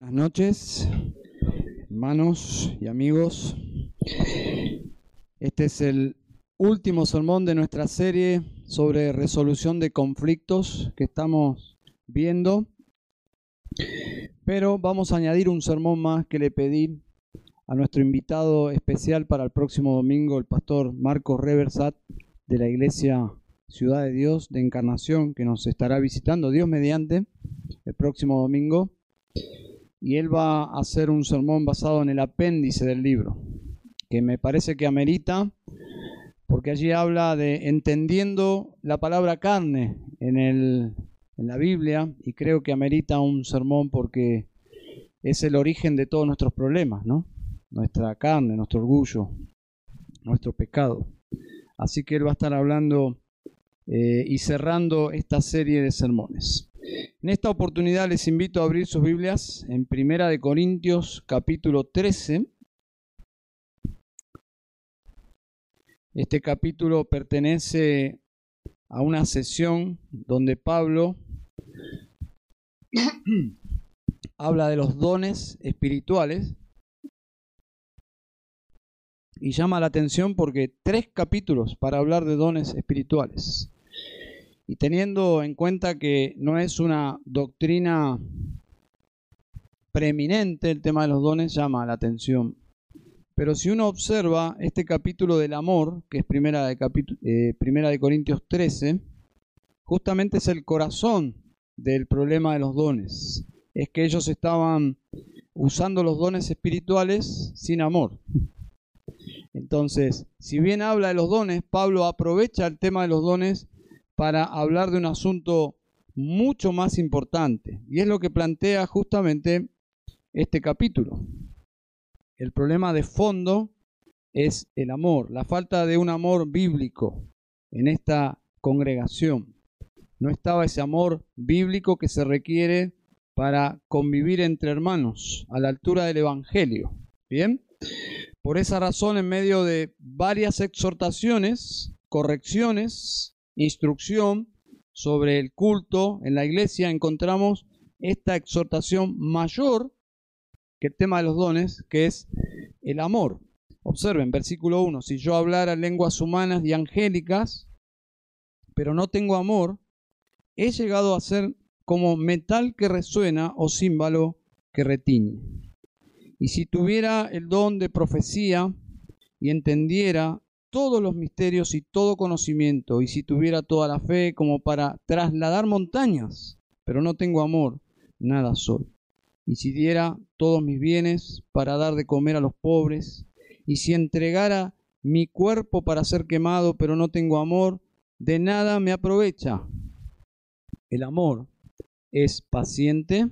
Buenas noches, hermanos y amigos. Este es el último sermón de nuestra serie sobre resolución de conflictos que estamos viendo. Pero vamos a añadir un sermón más que le pedí a nuestro invitado especial para el próximo domingo, el pastor Marcos Reversat de la iglesia Ciudad de Dios de Encarnación, que nos estará visitando Dios mediante el próximo domingo y él va a hacer un sermón basado en el apéndice del libro, que me parece que amerita, porque allí habla de entendiendo la palabra carne en, el, en la Biblia, y creo que amerita un sermón porque es el origen de todos nuestros problemas, ¿no? Nuestra carne, nuestro orgullo, nuestro pecado. Así que él va a estar hablando eh, y cerrando esta serie de sermones. En esta oportunidad les invito a abrir sus Biblias en Primera de Corintios capítulo 13. Este capítulo pertenece a una sesión donde Pablo habla de los dones espirituales y llama la atención porque tres capítulos para hablar de dones espirituales. Y teniendo en cuenta que no es una doctrina preeminente el tema de los dones, llama la atención. Pero si uno observa este capítulo del amor, que es primera de, eh, primera de Corintios 13, justamente es el corazón del problema de los dones. Es que ellos estaban usando los dones espirituales sin amor. Entonces, si bien habla de los dones, Pablo aprovecha el tema de los dones para hablar de un asunto mucho más importante. Y es lo que plantea justamente este capítulo. El problema de fondo es el amor, la falta de un amor bíblico en esta congregación. No estaba ese amor bíblico que se requiere para convivir entre hermanos a la altura del Evangelio. Bien, por esa razón, en medio de varias exhortaciones, correcciones, instrucción sobre el culto en la iglesia, encontramos esta exhortación mayor que el tema de los dones, que es el amor. Observen, versículo 1, si yo hablara lenguas humanas y angélicas, pero no tengo amor, he llegado a ser como metal que resuena o címbalo que retiñe. Y si tuviera el don de profecía y entendiera todos los misterios y todo conocimiento, y si tuviera toda la fe como para trasladar montañas, pero no tengo amor, nada soy. Y si diera todos mis bienes para dar de comer a los pobres, y si entregara mi cuerpo para ser quemado, pero no tengo amor, de nada me aprovecha. El amor es paciente,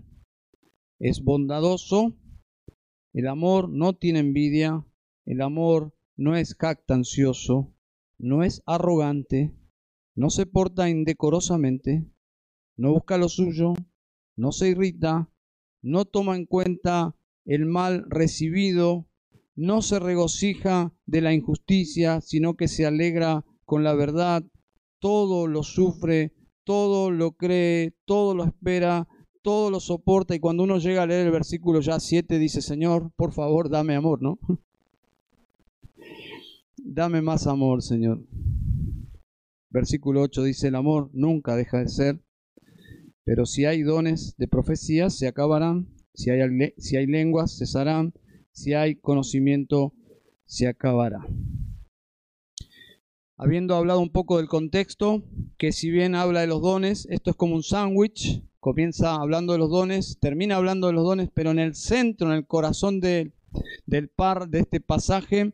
es bondadoso, el amor no tiene envidia, el amor no es jactancioso, no es arrogante, no se porta indecorosamente, no busca lo suyo, no se irrita, no toma en cuenta el mal recibido, no se regocija de la injusticia, sino que se alegra con la verdad, todo lo sufre, todo lo cree, todo lo espera, todo lo soporta y cuando uno llega a leer el versículo ya 7 dice, Señor, por favor, dame amor, ¿no? Dame más amor, Señor. Versículo 8 dice, el amor nunca deja de ser, pero si hay dones de profecía, se acabarán, si hay, si hay lenguas, cesarán, si hay conocimiento, se acabará. Habiendo hablado un poco del contexto, que si bien habla de los dones, esto es como un sándwich, comienza hablando de los dones, termina hablando de los dones, pero en el centro, en el corazón del par de este pasaje,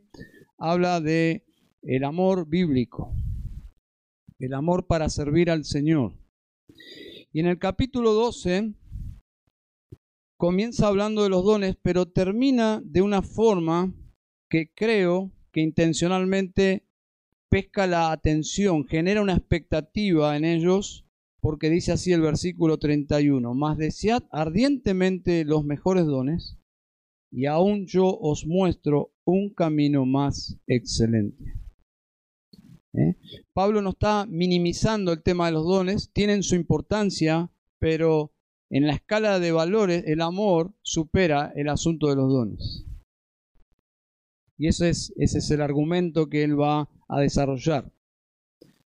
habla de el amor bíblico, el amor para servir al Señor. Y en el capítulo 12 comienza hablando de los dones, pero termina de una forma que creo que intencionalmente pesca la atención, genera una expectativa en ellos, porque dice así el versículo 31, más desead ardientemente los mejores dones, y aún yo os muestro un camino más excelente. ¿Eh? Pablo no está minimizando el tema de los dones, tienen su importancia, pero en la escala de valores, el amor supera el asunto de los dones. Y ese es, ese es el argumento que él va a desarrollar.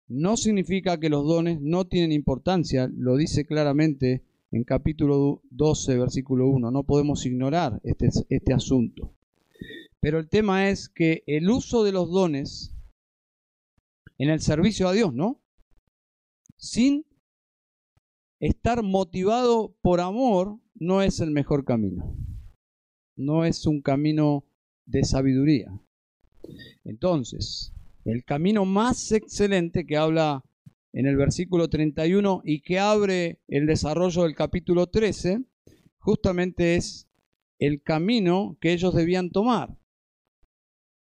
No significa que los dones no tienen importancia, lo dice claramente en capítulo 12, versículo 1. No podemos ignorar este, este asunto. Pero el tema es que el uso de los dones en el servicio a Dios, ¿no? Sin estar motivado por amor no es el mejor camino. No es un camino de sabiduría. Entonces, el camino más excelente que habla en el versículo 31 y que abre el desarrollo del capítulo 13, justamente es el camino que ellos debían tomar.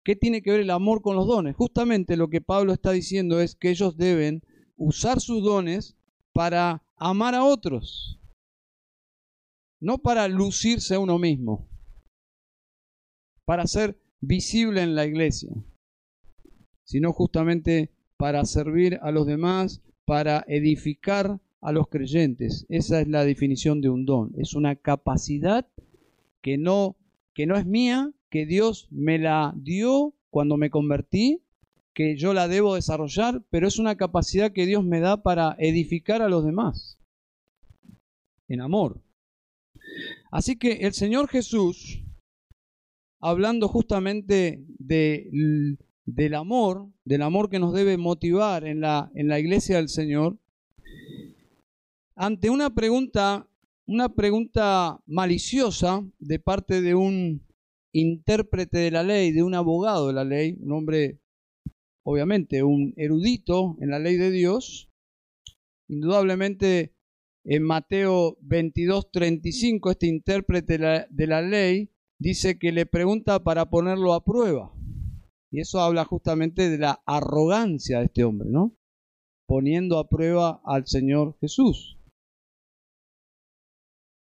¿Qué tiene que ver el amor con los dones? Justamente lo que Pablo está diciendo es que ellos deben usar sus dones para amar a otros, no para lucirse a uno mismo, para ser visible en la iglesia, sino justamente para servir a los demás, para edificar a los creyentes. Esa es la definición de un don. Es una capacidad que no, que no es mía, que Dios me la dio cuando me convertí, que yo la debo desarrollar, pero es una capacidad que Dios me da para edificar a los demás en amor. Así que el Señor Jesús, hablando justamente de, del amor, del amor que nos debe motivar en la, en la iglesia del Señor, ante una pregunta, una pregunta maliciosa de parte de un intérprete de la ley, de un abogado de la ley, un hombre, obviamente, un erudito en la ley de Dios, indudablemente en Mateo 22, 35, este intérprete de la, ley dice que le pregunta para ponerlo a prueba. Y eso habla justamente de la arrogancia de este hombre, ¿no? Poniendo a prueba al Señor Jesús.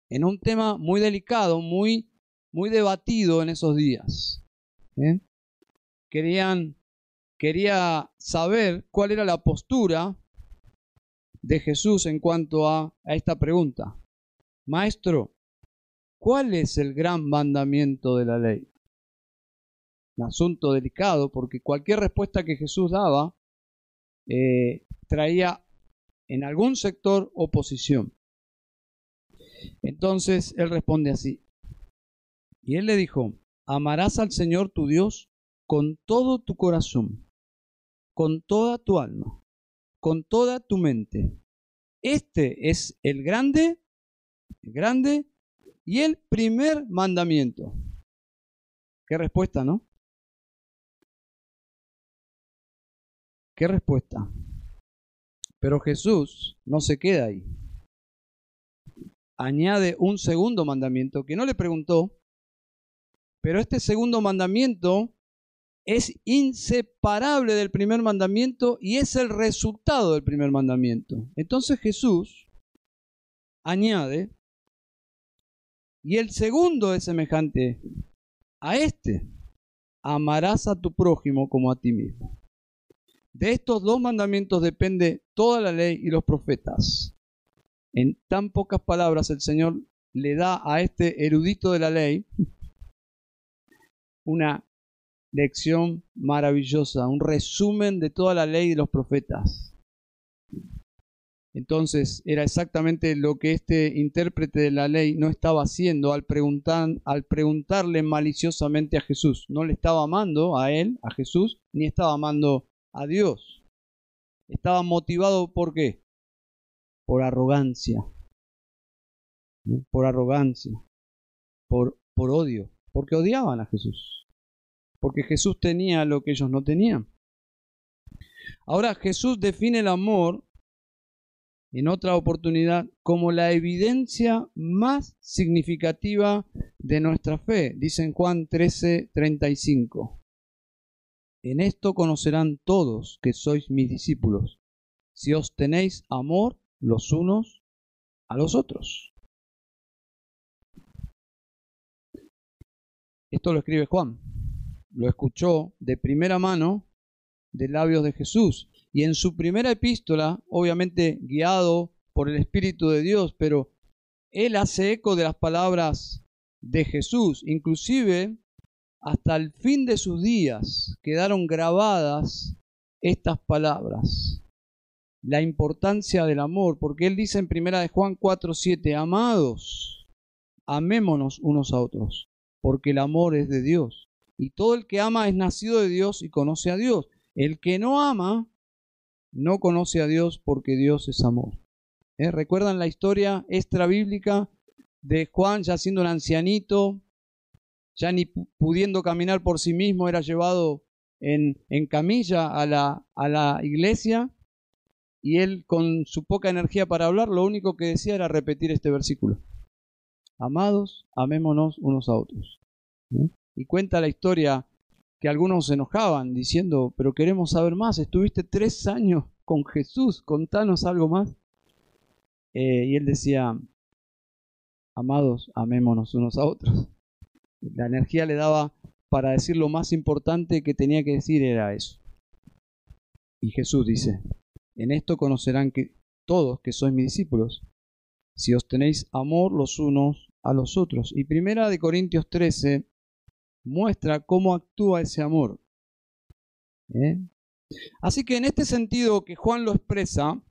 En un tema muy delicado, muy, muy debatido en esos días. ¿eh? Querían, quería saber cuál era la postura de Jesús en cuanto a, esta pregunta. Maestro, ¿cuál es el gran mandamiento de la ley? Un asunto delicado porque cualquier respuesta que Jesús daba eh, traía en algún sector oposición. Entonces él responde así. Y él le dijo, amarás al Señor tu Dios con todo tu corazón, con toda tu alma, con toda tu mente. Este es el grande, el grande y el primer mandamiento. Qué respuesta, ¿no? Qué respuesta. Pero Jesús no se queda ahí. Añade un segundo mandamiento que no le preguntó, pero este segundo mandamiento es inseparable del primer mandamiento y es el resultado del primer mandamiento. Entonces Jesús añade, y el segundo es semejante a este, amarás a tu prójimo como a ti mismo. De estos dos mandamientos depende toda la ley y los profetas. En tan pocas palabras el Señor le da a este erudito de la ley una lección maravillosa, un resumen de toda la ley de los profetas. Entonces era exactamente lo que este intérprete de la ley no estaba haciendo al, al preguntarle maliciosamente a Jesús. No le estaba amando a él, a Jesús, ni estaba amando a Dios. Estaba motivado por qué? Por arrogancia. Por arrogancia. Por, por odio. Porque odiaban a Jesús porque Jesús tenía lo que ellos no tenían. Ahora Jesús define el amor en otra oportunidad como la evidencia más significativa de nuestra fe, dice en Juan 13:35. En esto conocerán todos que sois mis discípulos, si os tenéis amor los unos a los otros. Esto lo escribe Juan lo escuchó de primera mano de labios de Jesús. Y en su primera epístola, obviamente guiado por el Espíritu de Dios, pero él hace eco de las palabras de Jesús. Inclusive, hasta el fin de sus días quedaron grabadas estas palabras. La importancia del amor, porque él dice en primera de Juan 4, 7, amados, amémonos unos a otros, porque el amor es de Dios. Y todo el que ama es nacido de Dios y conoce a Dios. El que no ama no conoce a Dios porque Dios es amor. ¿Eh? ¿Recuerdan la historia extra bíblica de Juan ya siendo un ancianito, ya ni pudiendo caminar por sí mismo, era llevado en, camilla a la, iglesia y él con su poca energía para hablar, lo único que decía era repetir este versículo. Amados, amémonos unos a otros. Y cuenta la historia que algunos se enojaban diciendo, pero queremos saber más, estuviste tres años con Jesús, contanos algo más. Eh, y él decía, amados, amémonos unos a otros. La energía le daba para decir lo más importante que tenía que decir era eso. Y Jesús dice, en esto conocerán que todos que sois mis discípulos, si os tenéis amor los unos a los otros. Y primera de Corintios 13 muestra cómo actúa ese amor. ¿Eh? Así que en este sentido que Juan lo expresa,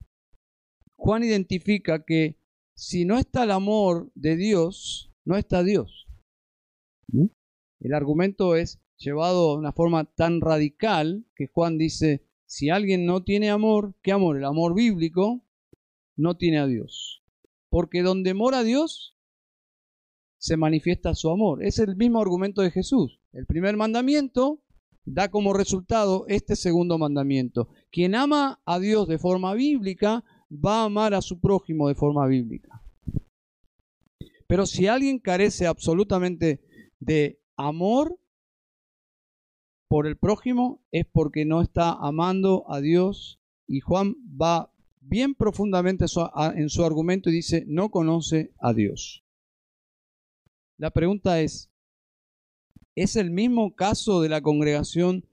Juan identifica que si no está el amor de Dios, no está Dios. ¿Mm? El argumento es llevado de una forma tan radical que Juan dice, si alguien no tiene amor, ¿qué amor? El amor bíblico no tiene a Dios. Porque donde mora Dios, se manifiesta su amor. Es el mismo argumento de Jesús. El primer mandamiento da como resultado este segundo mandamiento. Quien ama a Dios de forma bíblica va a amar a su prójimo de forma bíblica. Pero si alguien carece absolutamente de amor por el prójimo, es porque no está amando a Dios. Y Juan va bien profundamente en su argumento y dice, no conoce a Dios. La pregunta es, ¿es el mismo caso de la congregación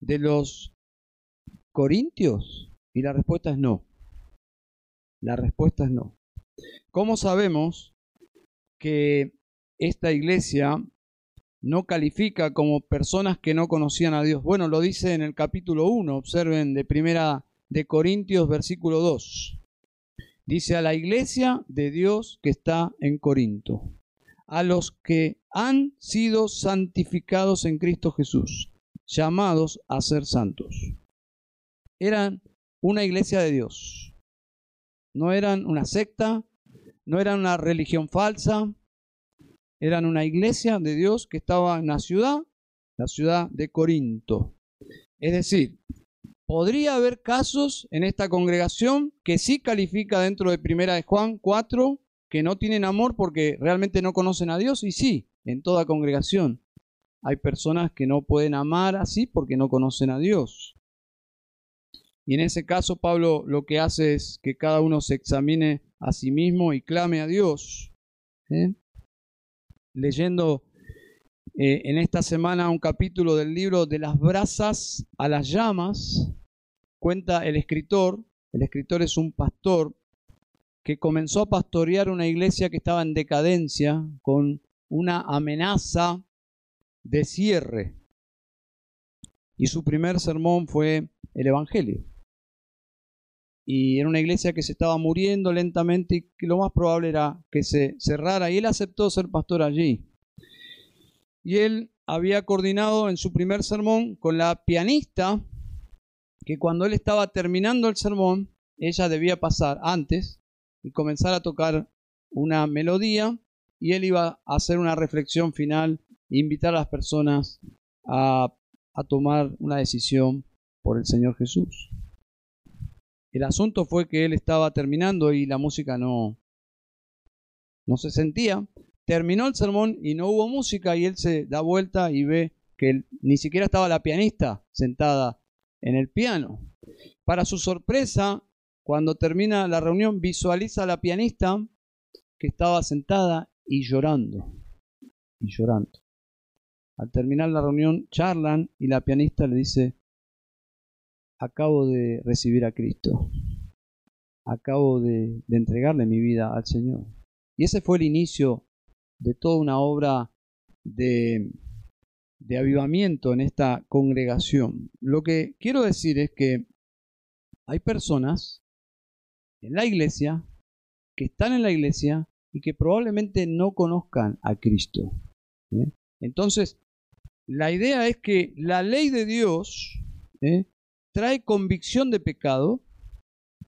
de los Corintios? Y la respuesta es no. La respuesta es no. ¿Cómo sabemos que esta iglesia no califica como personas que no conocían a Dios? Bueno, lo dice en el capítulo 1, observen de primera de Corintios versículo 2. Dice a la iglesia de Dios que está en Corinto, a los que han sido santificados en Cristo Jesús, llamados a ser santos. Eran una iglesia de Dios, no eran una secta, no eran una religión falsa, eran una iglesia de Dios que estaba en la ciudad, la ciudad de Corinto. Es decir, podría haber casos en esta congregación que sí califica dentro de Primera de Juan 4 que no tienen amor porque realmente no conocen a Dios y sí, en toda congregación hay personas que no pueden amar así porque no conocen a Dios. Y en ese caso Pablo lo que hace es que cada uno se examine a sí mismo y clame a Dios. ¿eh? Leyendo eh, en esta semana un capítulo del libro de las brasas a las llamas, cuenta el escritor, el escritor es un pastor que comenzó a pastorear una iglesia que estaba en decadencia con una amenaza de cierre. Y su primer sermón fue el Evangelio y era una iglesia que se estaba muriendo lentamente y lo más probable era que se cerrara y él aceptó ser pastor allí. Y él había coordinado en su primer sermón con la pianista que cuando él estaba terminando el sermón, ella debía pasar antes y comenzar a tocar una melodía y él iba a hacer una reflexión final e invitar a las personas a tomar una decisión por el Señor Jesús. El asunto fue que él estaba terminando y la música no, no se sentía. Terminó el sermón y no hubo música y él se da vuelta y ve que ni siquiera estaba la pianista sentada en el piano. Para su sorpresa, cuando termina la reunión, visualiza a la pianista que estaba sentada y llorando. Y llorando. Al terminar la reunión, charlan y la pianista le dice, acabo de recibir a Cristo. Acabo de, entregarle mi vida al Señor. Y ese fue el inicio de toda una obra de, de avivamiento en esta congregación. Lo que quiero decir es que hay personas en la iglesia que están en la iglesia y que probablemente no conozcan a Cristo. ¿eh? Entonces, la idea es que la ley de Dios ¿eh? Trae convicción de pecado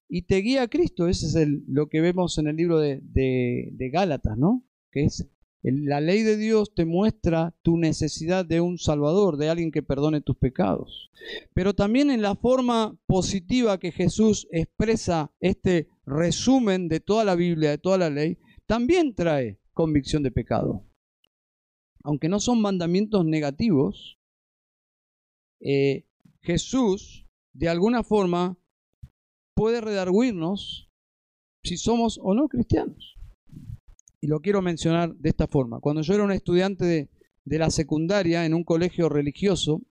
y te guía a Cristo. Ese es lo que vemos en el libro de, de Gálatas, ¿no? Que es la ley de Dios te muestra tu necesidad de un Salvador, de alguien que perdone tus pecados. Pero también en la forma positiva que Jesús expresa este resumen de toda la Biblia, de toda la ley, también trae convicción de pecado. Aunque no son mandamientos negativos, eh, Jesús de alguna forma puede redarguirnos si somos o no cristianos. Y lo quiero mencionar de esta forma. Cuando yo era un estudiante de, de la secundaria en un colegio religioso,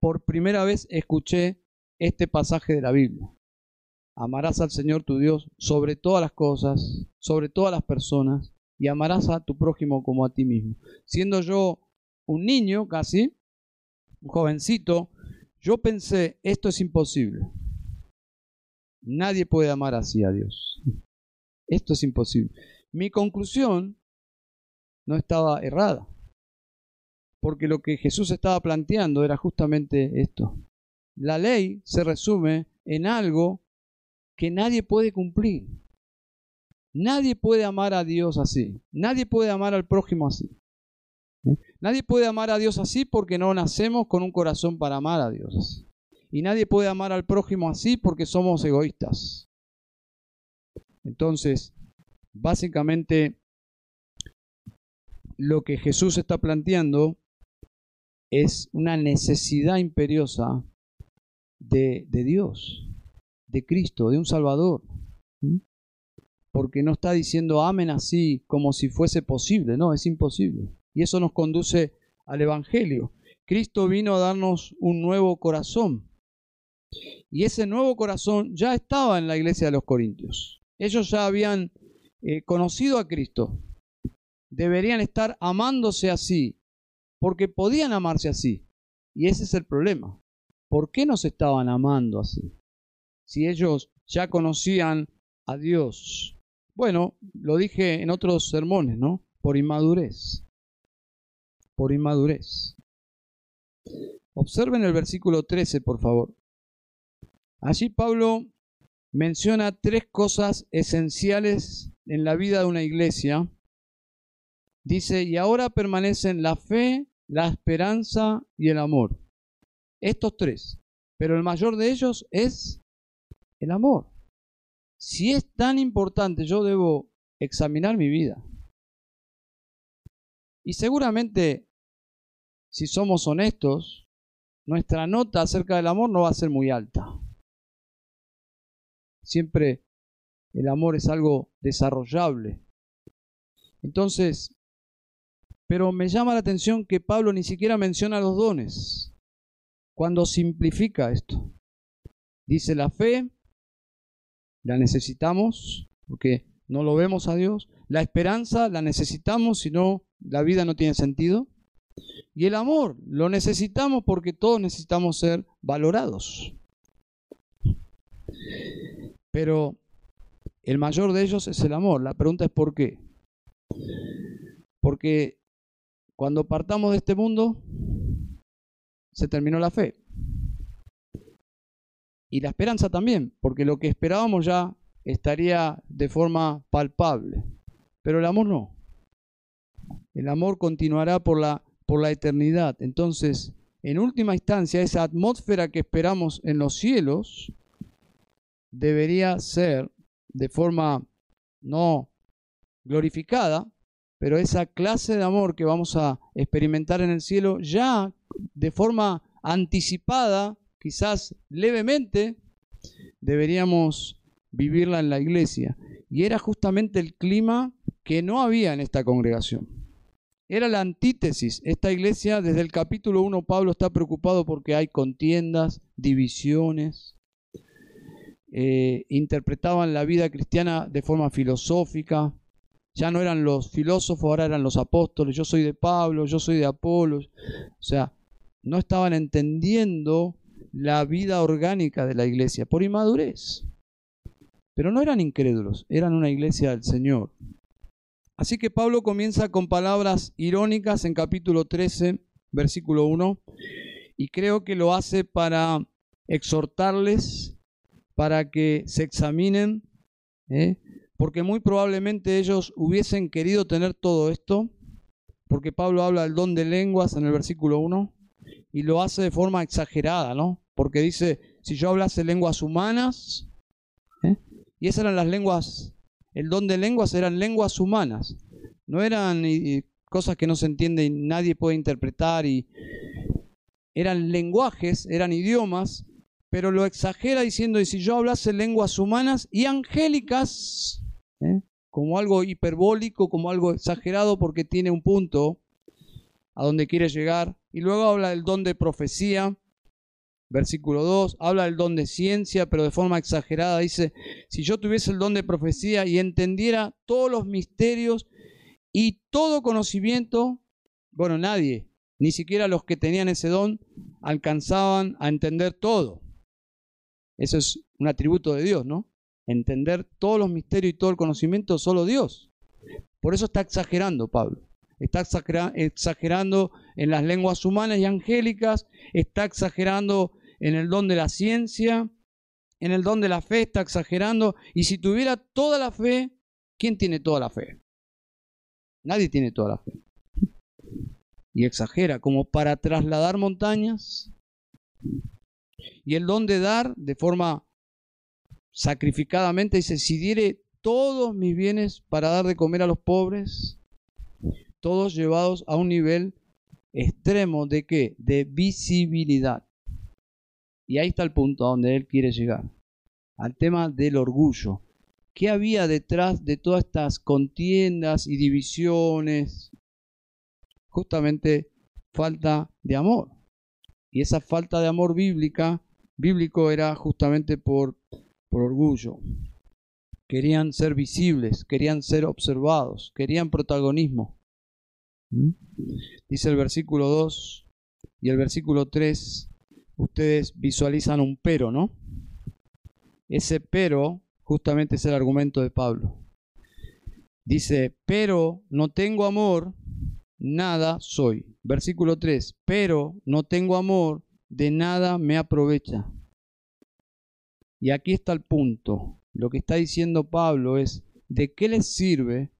por primera vez escuché este pasaje de la Biblia. Amarás al Señor tu Dios sobre todas las cosas, sobre todas las personas, y amarás a tu prójimo como a ti mismo. Siendo yo un niño casi, un jovencito, yo pensé, esto es imposible. Nadie puede amar así a Dios. Esto es imposible. Mi conclusión no estaba errada, porque lo que Jesús estaba planteando era justamente esto. La ley se resume en algo que nadie puede cumplir. Nadie puede amar a Dios así. Nadie puede amar al prójimo así. Nadie puede amar a Dios así porque no nacemos con un corazón para amar a Dios. Y nadie puede amar al prójimo así porque somos egoístas. Entonces, Básicamente, lo que Jesús está planteando es una necesidad imperiosa de, Dios, de Cristo, de un Salvador. Porque no está diciendo amen así como si fuese posible, no, es imposible. Y eso nos conduce al Evangelio. Cristo vino a darnos un nuevo corazón. Y ese nuevo corazón ya estaba en la iglesia de los Corintios. Ellos ya habían eh, conocido a Cristo, deberían estar amándose así, porque podían amarse así. Y ese es el problema. ¿Por qué no se estaban amando así? Si ellos ya conocían a Dios. Bueno, lo dije en otros sermones, ¿no? Por inmadurez. Por inmadurez. Observen el versículo 13, por favor. Allí Pablo menciona tres cosas esenciales en la vida de una iglesia. Dice, y ahora permanecen la fe, la esperanza y el amor. Estos tres. Pero el mayor de ellos es el amor. Si es tan importante, yo debo examinar mi vida. Y seguramente, si somos honestos, nuestra nota acerca del amor no va a ser muy alta. Siempre el amor es algo desarrollable. Entonces, pero me llama la atención que Pablo ni siquiera menciona los dones cuando simplifica esto. Dice la fe, la necesitamos porque no lo vemos a Dios. La esperanza la necesitamos, si no, la vida no tiene sentido. Y el amor lo necesitamos porque todos necesitamos ser valorados. Pero el mayor de ellos es el amor. La pregunta es ¿por qué? Porque cuando partamos de este mundo, se terminó la fe. Y la esperanza también, porque lo que esperábamos ya estaría de forma palpable. Pero el amor no. El amor continuará por la, por la eternidad. Entonces, en última instancia, esa atmósfera que esperamos en los cielos debería ser de forma no glorificada, pero esa clase de amor que vamos a experimentar en el cielo ya de forma anticipada, quizás levemente, deberíamos vivirla en la iglesia. Y era justamente el clima que no había en esta congregación. Era la antítesis. Esta iglesia, desde el capítulo 1, Pablo está preocupado porque hay contiendas, divisiones, eh, interpretaban la vida cristiana de forma filosófica, ya no eran los filósofos, ahora eran los apóstoles, yo soy de Pablo, yo soy de Apolos. O sea, no estaban entendiendo la vida orgánica de la iglesia por inmadurez. Pero no eran incrédulos, eran una iglesia del Señor. Así que Pablo comienza con palabras irónicas en capítulo 13, versículo 1, y creo que lo hace para exhortarles, para que se examinen, ¿eh? porque muy probablemente ellos hubiesen querido tener todo esto, porque Pablo habla del don de lenguas en el versículo 1 y lo hace de forma exagerada, ¿no? Porque dice, si yo hablase lenguas humanas, ¿eh? y esas eran las lenguas, el don de lenguas eran lenguas humanas, no eran cosas que no se entienden y nadie puede interpretar, y eran lenguajes, eran idiomas, pero lo exagera diciendo, y si yo hablase lenguas humanas y angélicas, ¿eh? como algo hiperbólico, como algo exagerado porque tiene un punto a donde quiere llegar. Y luego habla del don de profecía, versículo 2, habla del don de ciencia, pero de forma exagerada. Dice, si yo tuviese el don de profecía y entendiera todos los misterios y todo conocimiento, bueno, nadie, ni siquiera los que tenían ese don, alcanzaban a entender todo. Eso es un atributo de Dios, ¿no? entender todos los misterios y todo el conocimiento solo Dios. Por eso está exagerando Pablo. Está exagerando en las lenguas humanas y angélicas, está exagerando en el don de la ciencia, en el don de la fe, está exagerando. Y si tuviera toda la fe, ¿quién tiene toda la fe? Nadie tiene toda la fe. Y exagera como para trasladar montañas. Y el don de dar de forma sacrificadamente, dice, si diere todos mis bienes para dar de comer a los pobres, todos llevados a un nivel extremo de qué? De visibilidad. Y ahí está el punto a donde él quiere llegar, al tema del orgullo. ¿Qué había detrás de todas estas contiendas y divisiones? Justamente falta de amor. Y esa falta de amor bíblica, bíblico era justamente por por orgullo. Querían ser visibles, querían ser observados, querían protagonismo. ¿Mm? Dice el versículo 2 y el versículo 3, ustedes visualizan un pero, ¿no? Ese pero justamente es el argumento de Pablo. Dice, pero no tengo amor, nada soy. Versículo 3, pero no tengo amor, de nada me aprovecha. Y aquí está el punto. Lo que está diciendo Pablo es, ¿de qué les sirve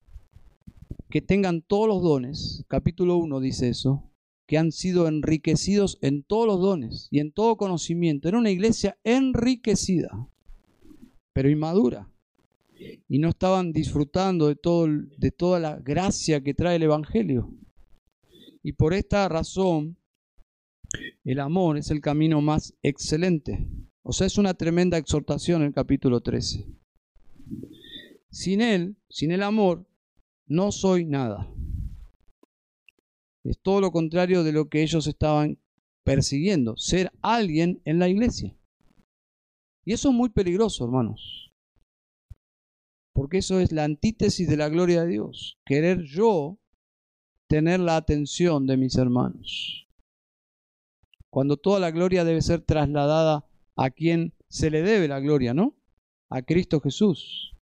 que tengan todos los dones? Capítulo 1 dice eso, que han sido enriquecidos en todos los dones y en todo conocimiento. Era una iglesia enriquecida, pero inmadura. Y no estaban disfrutando de, todo, de toda la gracia que trae el Evangelio. Y por esta razón, el amor es el camino más excelente. O sea, es una tremenda exhortación el capítulo 13. Sin Él, sin el amor, no soy nada. Es todo lo contrario de lo que ellos estaban persiguiendo, ser alguien en la iglesia. Y eso es muy peligroso, hermanos. Porque eso es la antítesis de la gloria de Dios. Querer yo tener la atención de mis hermanos. Cuando toda la gloria debe ser trasladada a quien se le debe la gloria, ¿no? A Cristo Jesús.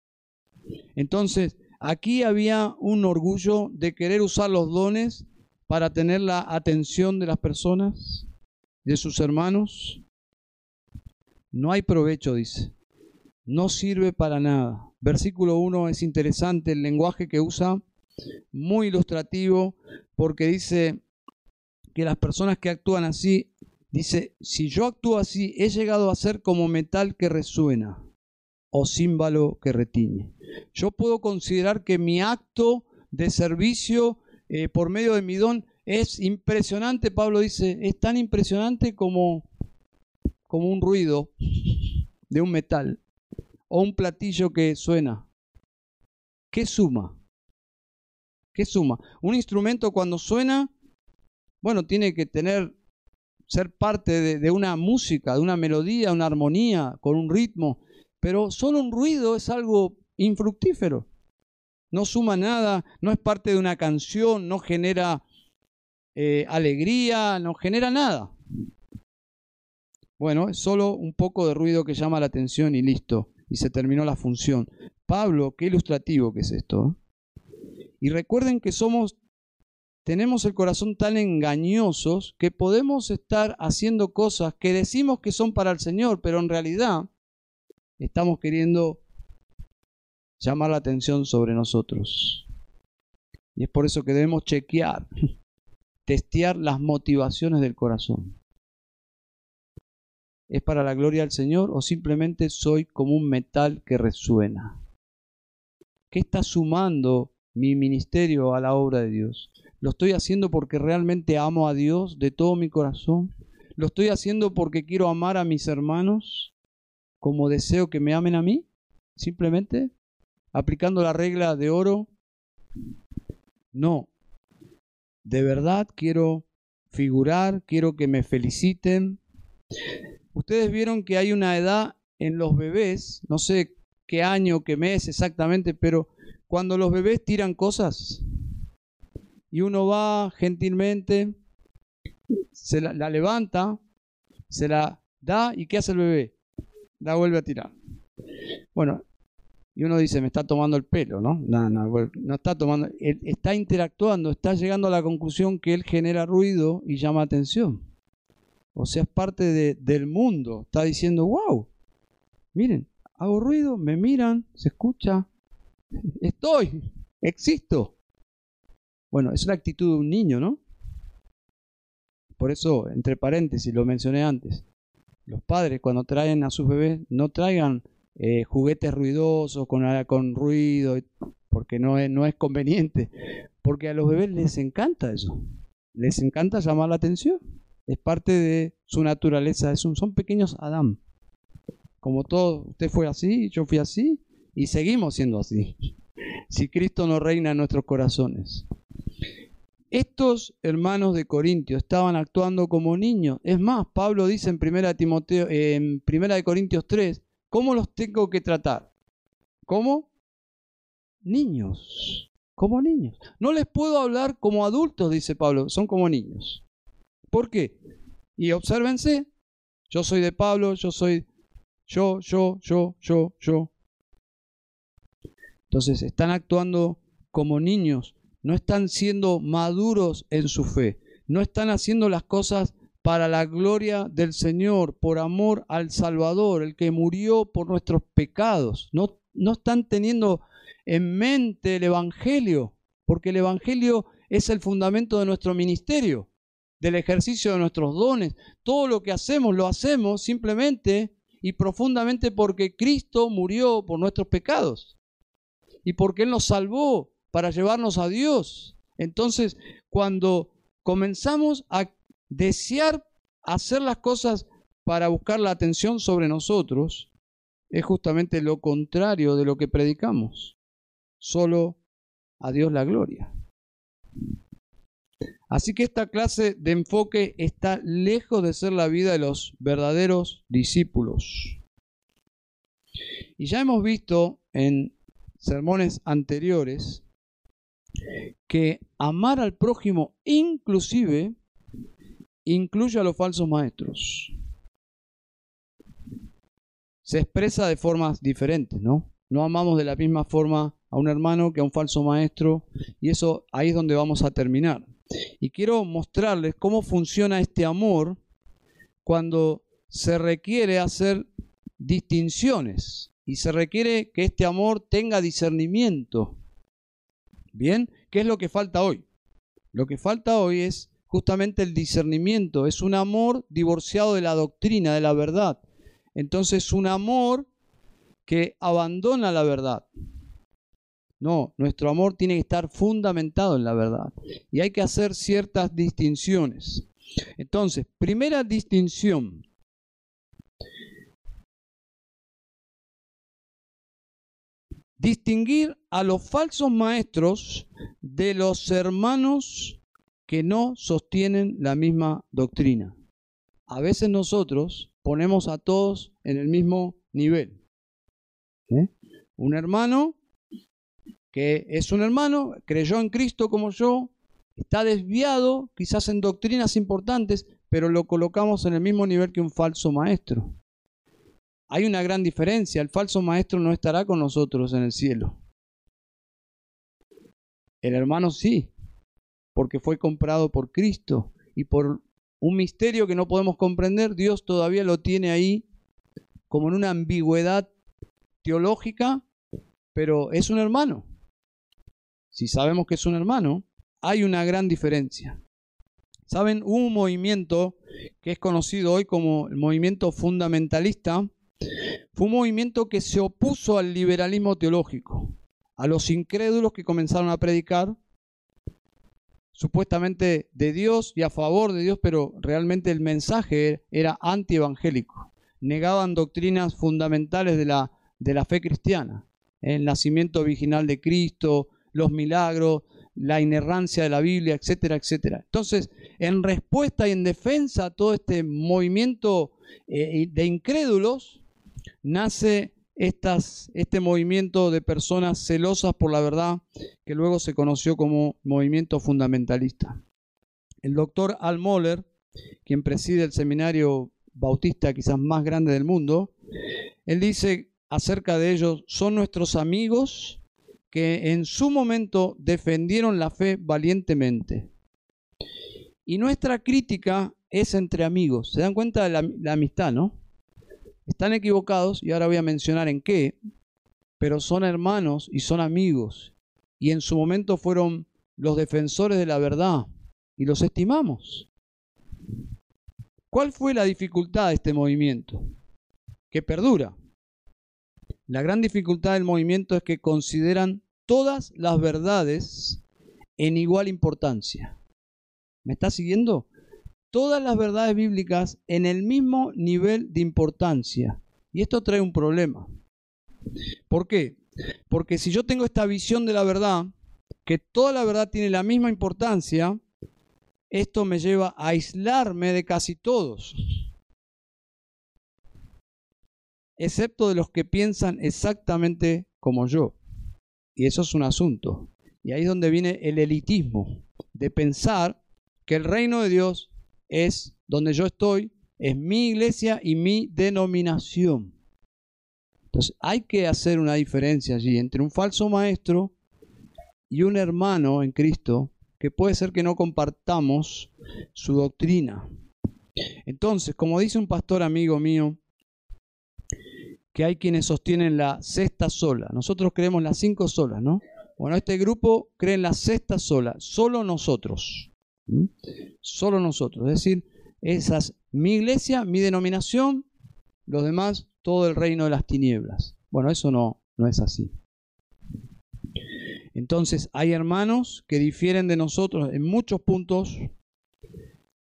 Entonces, aquí había un orgullo de querer usar los dones para tener la atención de las personas, de sus hermanos. No hay provecho, dice. No sirve para nada. Versículo 1 es interesante el lenguaje que usa, muy ilustrativo, porque dice que las personas que actúan así Dice, si yo actúo así, he llegado a ser como metal que resuena o címbalo que retiñe. Yo puedo considerar que mi acto de servicio eh, por medio de mi don es impresionante. Pablo dice, es tan impresionante como, como un ruido de un metal o un platillo que suena. ¿Qué suma? ¿Qué suma? Un instrumento cuando suena, bueno, tiene que tener ser parte de, una música, de una melodía, una armonía, con un ritmo, pero solo un ruido es algo infructífero. no suma nada, no es parte de una canción, no genera eh, alegría, no genera nada. Bueno, es solo un poco de ruido que llama la atención y listo, y se terminó la función. Pablo, qué ilustrativo que es esto. ¿eh? Y recuerden que somos, tenemos el corazón tan engañosos que podemos estar haciendo cosas que decimos que son para el Señor, pero en realidad estamos queriendo llamar la atención sobre nosotros. Y es por eso que debemos chequear, testear las motivaciones del corazón. ¿Es para la gloria del Señor o simplemente soy como un metal que resuena? ¿Qué está sumando mi ministerio a la obra de Dios? ¿Lo estoy haciendo porque realmente amo a Dios de todo mi corazón? ¿Lo estoy haciendo porque quiero amar a mis hermanos como deseo que me amen a mí? Simplemente aplicando la regla de oro. No. De verdad quiero figurar, quiero que me feliciten. Ustedes vieron que hay una edad en los bebés, no sé qué año, qué mes exactamente, pero cuando los bebés tiran cosas y uno va gentilmente, se la, la levanta, se la da y ¿qué hace el bebé? La vuelve a tirar. Bueno, y uno dice, me está tomando el pelo, ¿no? No, no, no está tomando, está interactuando, está llegando a la conclusión que él genera ruido y llama atención. O sea, es parte del mundo. Está diciendo, wow, miren, hago ruido, me miran, se escucha, estoy, existo. Bueno, es la actitud de un niño, ¿no? Por eso, entre paréntesis, lo mencioné antes. Los padres cuando traen a sus bebés no traigan eh, juguetes ruidosos, con, con ruido, porque no es, no es conveniente. Porque a los bebés les encanta eso. Les encanta llamar la atención. Es parte de su naturaleza. son, pequeños Adán. Como todo, usted fue así, yo fui así, y seguimos siendo así. Si Cristo no reina en nuestros corazones. Estos hermanos de Corintio estaban actuando como niños. Es más, Pablo dice en 1 Timoteo, en primera de Corintios 3, ¿Cómo los tengo que tratar? ¿Cómo? Niños. Como niños. No les puedo hablar como adultos, dice Pablo, son como niños. ¿Por qué? Y obsérvense, yo soy de Pablo, yo soy yo, yo, yo, yo, yo. Entonces están actuando como niños, no están siendo maduros en su fe, no están haciendo las cosas para la gloria del Señor, por amor al Salvador, el que murió por nuestros pecados. No, no están teniendo en mente el Evangelio, porque el Evangelio es el fundamento de nuestro ministerio, del ejercicio de nuestros dones. Todo lo que hacemos lo hacemos simplemente y profundamente porque Cristo murió por nuestros pecados y porque Él nos salvó para llevarnos a Dios. Entonces, cuando comenzamos a desear hacer las cosas para buscar la atención sobre nosotros es justamente lo contrario de lo que predicamos. Solo a Dios la gloria. Así que esta clase de enfoque está lejos de ser la vida de los verdaderos discípulos. Y ya hemos visto en sermones anteriores que amar al prójimo inclusive incluye a los falsos maestros. Se expresa de formas diferentes, ¿no? No amamos de la misma forma a un hermano que a un falso maestro y eso ahí es donde vamos a terminar. Y quiero mostrarles cómo funciona este amor cuando se requiere hacer distinciones y se requiere que este amor tenga discernimiento. Bien, ¿qué es lo que falta hoy? Lo que falta hoy es justamente el discernimiento, es un amor divorciado de la doctrina, de la verdad. Entonces, un amor que abandona la verdad. No, nuestro amor tiene que estar fundamentado en la verdad. Y hay que hacer ciertas distinciones. Entonces, primera distinción. Distinguir a los falsos maestros de los hermanos que no sostienen la misma doctrina. A veces nosotros ponemos a todos en el mismo nivel. ¿Eh? Un hermano que es un hermano, creyó en Cristo como yo, está desviado, quizás en doctrinas importantes, pero lo colocamos en el mismo nivel que un falso maestro. Hay una gran diferencia, el falso maestro no estará con nosotros en el cielo. El hermano sí, porque fue comprado por Cristo y por un misterio que no podemos comprender, Dios todavía lo tiene ahí como en una ambigüedad teológica, pero es un hermano. Si sabemos que es un hermano, hay una gran diferencia. Saben, un movimiento que es conocido hoy como el movimiento fundamentalista, fue un movimiento que se opuso al liberalismo teológico, a los incrédulos que comenzaron a predicar supuestamente de Dios y a favor de Dios, pero realmente el mensaje era antievangélico. Negaban doctrinas fundamentales de la, de la fe cristiana, el nacimiento original de Cristo, los milagros, la inerrancia de la Biblia, etcétera, etcétera. Entonces, en respuesta y en defensa a todo este movimiento eh, de incrédulos, nace este movimiento de personas celosas por la verdad que luego se conoció como movimiento fundamentalista. El doctor Al Moller, quien preside el seminario bautista quizás más grande del mundo, él dice acerca de ellos, son nuestros amigos que en su momento defendieron la fe valientemente. Y nuestra crítica es entre amigos. ¿Se dan cuenta de la amistad, no? Están equivocados y ahora voy a mencionar en qué, pero son hermanos y son amigos y en su momento fueron los defensores de la verdad y los estimamos. ¿Cuál fue la dificultad de este movimiento? Que perdura. La gran dificultad del movimiento es que consideran todas las verdades en igual importancia. ¿Me está siguiendo? Todas las verdades bíblicas en el mismo nivel de importancia. Y esto trae un problema. ¿Por qué? Porque si yo tengo esta visión de la verdad, que toda la verdad tiene la misma importancia, esto me lleva a aislarme de casi todos, excepto de los que piensan exactamente como yo. Y eso es un asunto. Y ahí es donde viene el elitismo, de pensar que el reino de Dios es donde yo estoy, es mi iglesia y mi denominación. Entonces hay que hacer una diferencia allí entre un falso maestro y un hermano en Cristo que puede ser que no compartamos su doctrina. Entonces, como dice un pastor amigo mío, que hay quienes sostienen la sexta sola. Nosotros creemos las cinco solas, ¿no? Bueno, este grupo cree en la sexta sola, solo nosotros. Solo nosotros. Es decir, esas mi iglesia, mi denominación, los demás, todo el reino de las tinieblas. Bueno, eso no, no es así. Entonces, hay hermanos que difieren de nosotros en muchos puntos,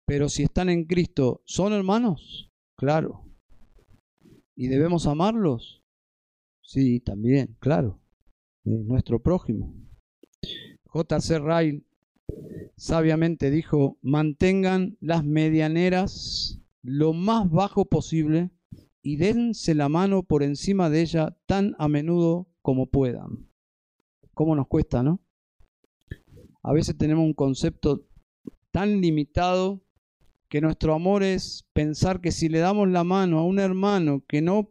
pero si están en Cristo, ¿son hermanos? Claro. ¿Y debemos amarlos? Sí, también, claro. nuestro prójimo. J.C. Ryle sabiamente dijo, mantengan las medianeras lo más bajo posible y dense la mano por encima de ella tan a menudo como puedan. ¿Cómo nos cuesta, no? A veces tenemos un concepto tan limitado que nuestro amor es pensar que si le damos la mano a un hermano que no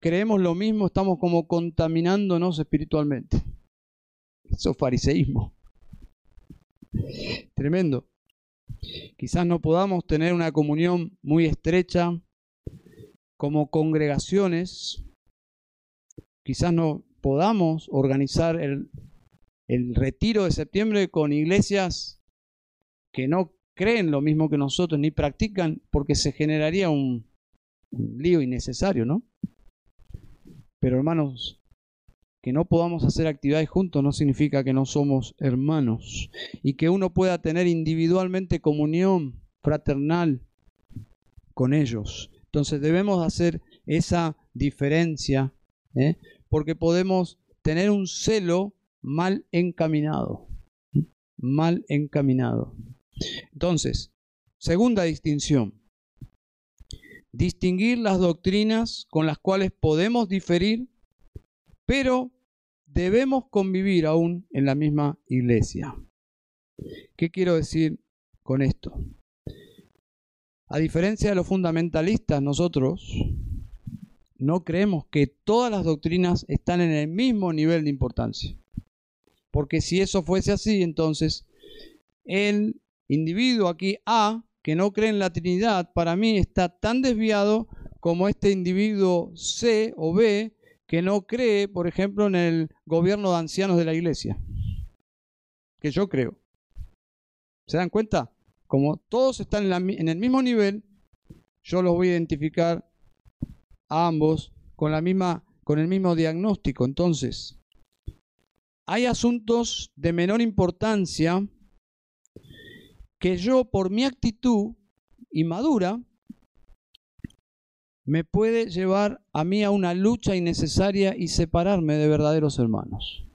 creemos lo mismo, estamos como contaminándonos espiritualmente. Eso es fariseísmo. Tremendo. Quizás no podamos tener una comunión muy estrecha como congregaciones. Quizás no podamos organizar el, retiro de septiembre con iglesias que no creen lo mismo que nosotros ni practican porque se generaría un, un lío innecesario, ¿no? Pero hermanos, que no podamos hacer actividades juntos no significa que no somos hermanos y que uno pueda tener individualmente comunión fraternal con ellos. Entonces debemos hacer esa diferencia ¿eh? porque podemos tener un celo mal encaminado. Mal encaminado. Entonces, segunda distinción. Distinguir las doctrinas con las cuales podemos diferir pero debemos convivir aún en la misma iglesia. ¿Qué quiero decir con esto? A diferencia de los fundamentalistas, nosotros no creemos que todas las doctrinas están en el mismo nivel de importancia. Porque si eso fuese así, entonces el individuo aquí A, que no cree en la Trinidad, para mí está tan desviado como este individuo C o B, que no cree, por ejemplo, en el gobierno de ancianos de la iglesia. Que yo creo. ¿Se dan cuenta? Como todos están en, el mismo nivel, yo los voy a identificar a ambos con, la misma, con el mismo diagnóstico. Entonces, hay asuntos de menor importancia que yo, por mi actitud inmadura, me puede llevar a mí a una lucha innecesaria y separarme de verdaderos hermanos.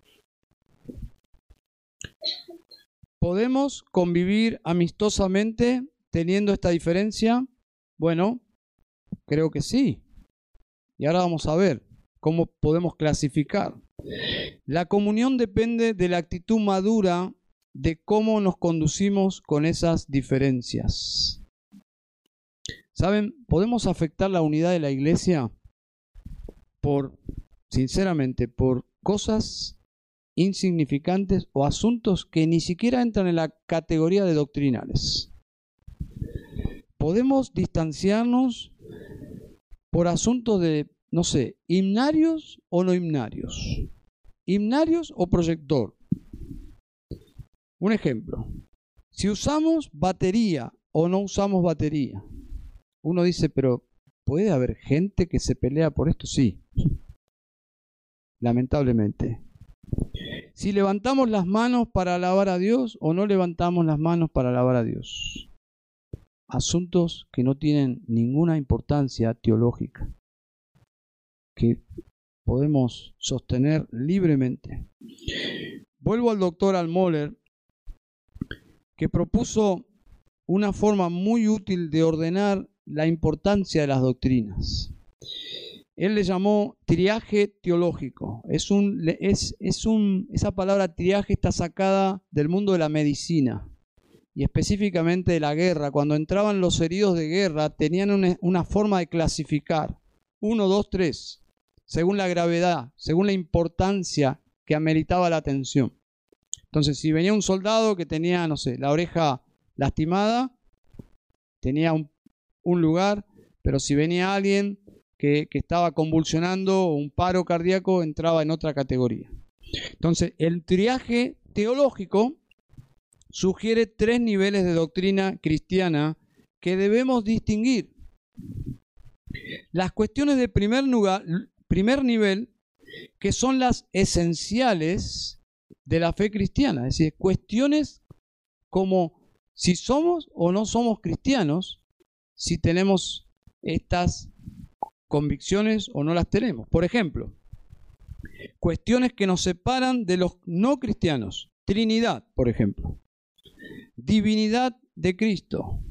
¿Podemos convivir amistosamente teniendo esta diferencia? Bueno, creo que sí. Y ahora vamos a ver cómo podemos clasificar. La comunión depende de la actitud madura de cómo nos conducimos con esas diferencias. ¿Saben? Podemos afectar la unidad de la iglesia por, sinceramente, por cosas insignificantes o asuntos que ni siquiera entran en la categoría de doctrinales. Podemos distanciarnos por asuntos de, no sé, himnarios o no himnarios, himnarios o proyector. Un ejemplo, si usamos batería o no usamos batería, uno dice, pero ¿puede haber gente que se pelea por esto? Sí, lamentablemente. Si levantamos las manos para alabar a Dios o no levantamos las manos para alabar a Dios. Asuntos que no tienen ninguna importancia teológica, que podemos sostener libremente. Vuelvo al doctor Almoller, que propuso una forma muy útil de ordenar la importancia de las doctrinas. Él le llamó triaje teológico. Es un, es, es un, esa palabra triaje está sacada del mundo de la medicina y específicamente de la guerra. Cuando entraban los heridos de guerra tenían una, una forma de clasificar. Uno, dos, tres. Según la gravedad, según la importancia que ameritaba la atención. Entonces, si venía un soldado que tenía, no sé, la oreja lastimada, tenía un un lugar, pero si venía alguien que, estaba convulsionando un paro cardíaco, entraba en otra categoría. Entonces, el triaje teológico sugiere tres niveles de doctrina cristiana que debemos distinguir. Las cuestiones de primer, lugar, primer nivel, que son las esenciales de la fe cristiana, es decir, cuestiones como si somos o no somos cristianos, si tenemos estas convicciones o no las tenemos. Por ejemplo, cuestiones que nos separan de los no cristianos. Trinidad, por ejemplo. Divinidad de Cristo.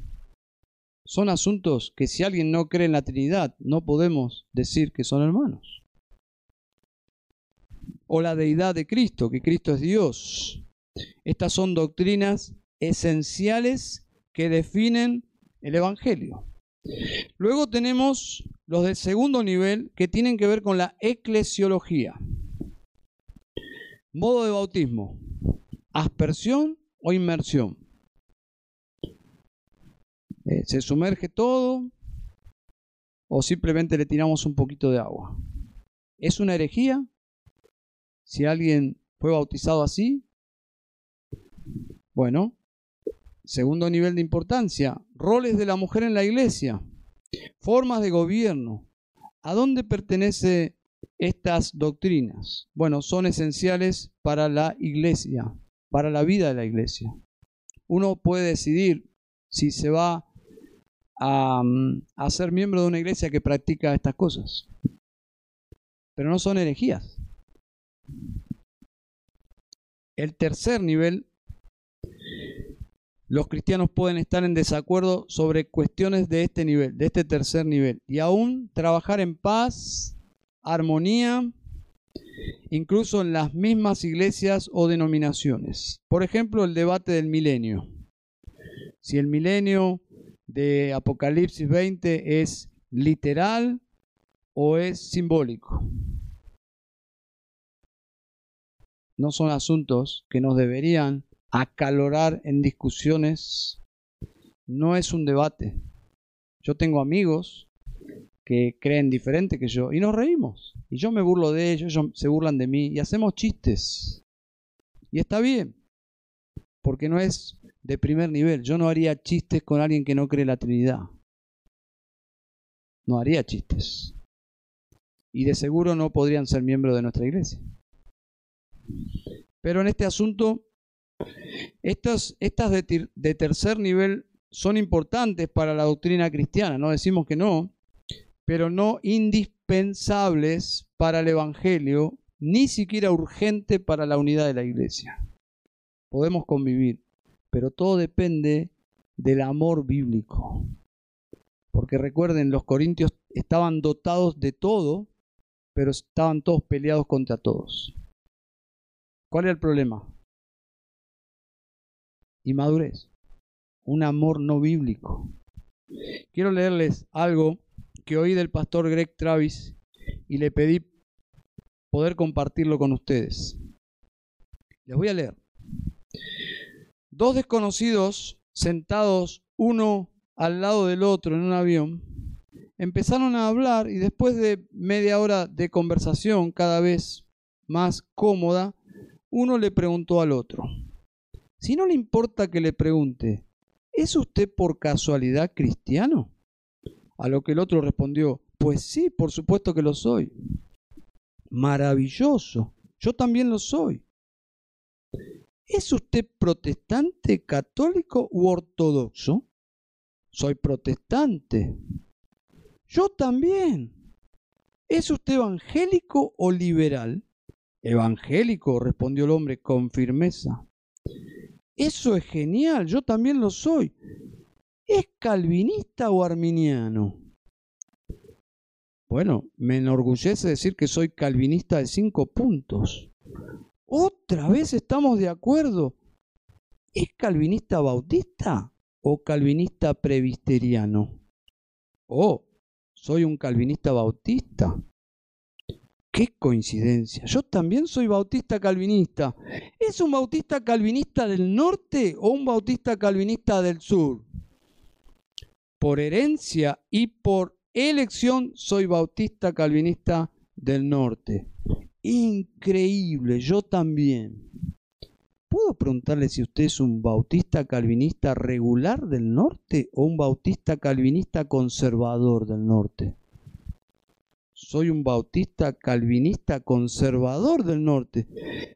Son asuntos que si alguien no cree en la Trinidad, no podemos decir que son hermanos. O la deidad de Cristo, que Cristo es Dios. Estas son doctrinas esenciales que definen el Evangelio. Luego tenemos los del segundo nivel que tienen que ver con la eclesiología. Modo de bautismo, aspersión o inmersión. Eh, ¿Se sumerge todo o simplemente le tiramos un poquito de agua? ¿Es una herejía? Si alguien fue bautizado así, bueno, Segundo nivel de importancia, roles de la mujer en la iglesia, formas de gobierno. ¿A dónde pertenecen estas doctrinas? Bueno, son esenciales para la iglesia, para la vida de la iglesia. Uno puede decidir si se va a, mm, a ser miembro de una iglesia que practica estas cosas, pero no son herejías. El tercer nivel los cristianos pueden estar en desacuerdo sobre cuestiones de este nivel, de este tercer nivel, y aún trabajar en paz, armonía incluso en las mismas iglesias o denominaciones. Por ejemplo, el debate del milenio. Si el milenio de Apocalipsis 20 es literal o es simbólico. No son asuntos que nos deberían acalorar en discusiones. No es un debate. Yo tengo amigos que creen diferente que yo y nos reímos. Y yo me burlo de ellos, ellos se burlan de mí y hacemos chistes. Y está bien, porque no es de primer nivel. Yo no haría chistes con alguien que no cree la Trinidad. No haría chistes. Y de seguro no podrían ser miembros de nuestra iglesia. Pero en este asunto, estas, estas de, de tercer nivel son importantes para la doctrina cristiana, no decimos que no, pero no indispensables para el Evangelio, ni siquiera urgente para la unidad de la iglesia. Podemos convivir pero todo depende del amor bíblico. Porque recuerden, los corintios estaban dotados de todo, pero estaban todos peleados contra todos. ¿Cuál era el problema? Inmadurez. Un amor no bíblico. Quiero leerles algo que oí del pastor Greg Travis y le pedí poder compartirlo con ustedes. Les voy a leer. Dos desconocidos sentados uno al lado del otro en un avión empezaron a hablar y después de media hora de conversación cada vez más cómoda, uno le preguntó al otro, si no le importa que le pregunte, ¿es usted por casualidad cristiano? A lo que el otro respondió, pues sí, por supuesto que lo soy. Maravilloso, yo también lo soy. ¿Es usted protestante, católico u ortodoxo? Soy protestante. Yo también. ¿Es usted evangélico o liberal? Evangélico, respondió el hombre con firmeza. Eso es genial, yo también lo soy. ¿Es calvinista o arminiano? Bueno, me enorgullece decir que soy calvinista de cinco puntos. Otra vez estamos de acuerdo. ¿Es calvinista bautista o calvinista previsteriano? Oh, soy un calvinista bautista. Qué coincidencia. Yo también soy bautista calvinista. ¿Es un bautista calvinista del norte o un bautista calvinista del sur? Por herencia y por elección soy bautista calvinista del norte. Increíble, yo también. ¿Puedo preguntarle si usted es un bautista calvinista regular del norte o un bautista calvinista conservador del norte? Soy un bautista calvinista conservador del norte.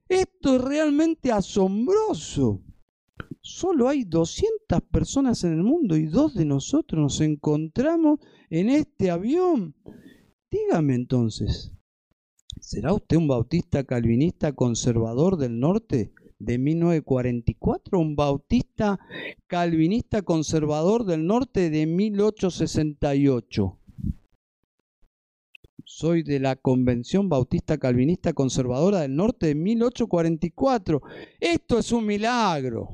Esto es realmente asombroso. Solo hay 200 personas en el mundo y dos de nosotros nos encontramos en este avión. Dígame entonces, ¿Será usted un bautista calvinista conservador del norte de 1944 un bautista calvinista conservador del norte de 1868? Soy de la Convención Bautista Calvinista Conservadora del Norte de 1844. Esto es un milagro.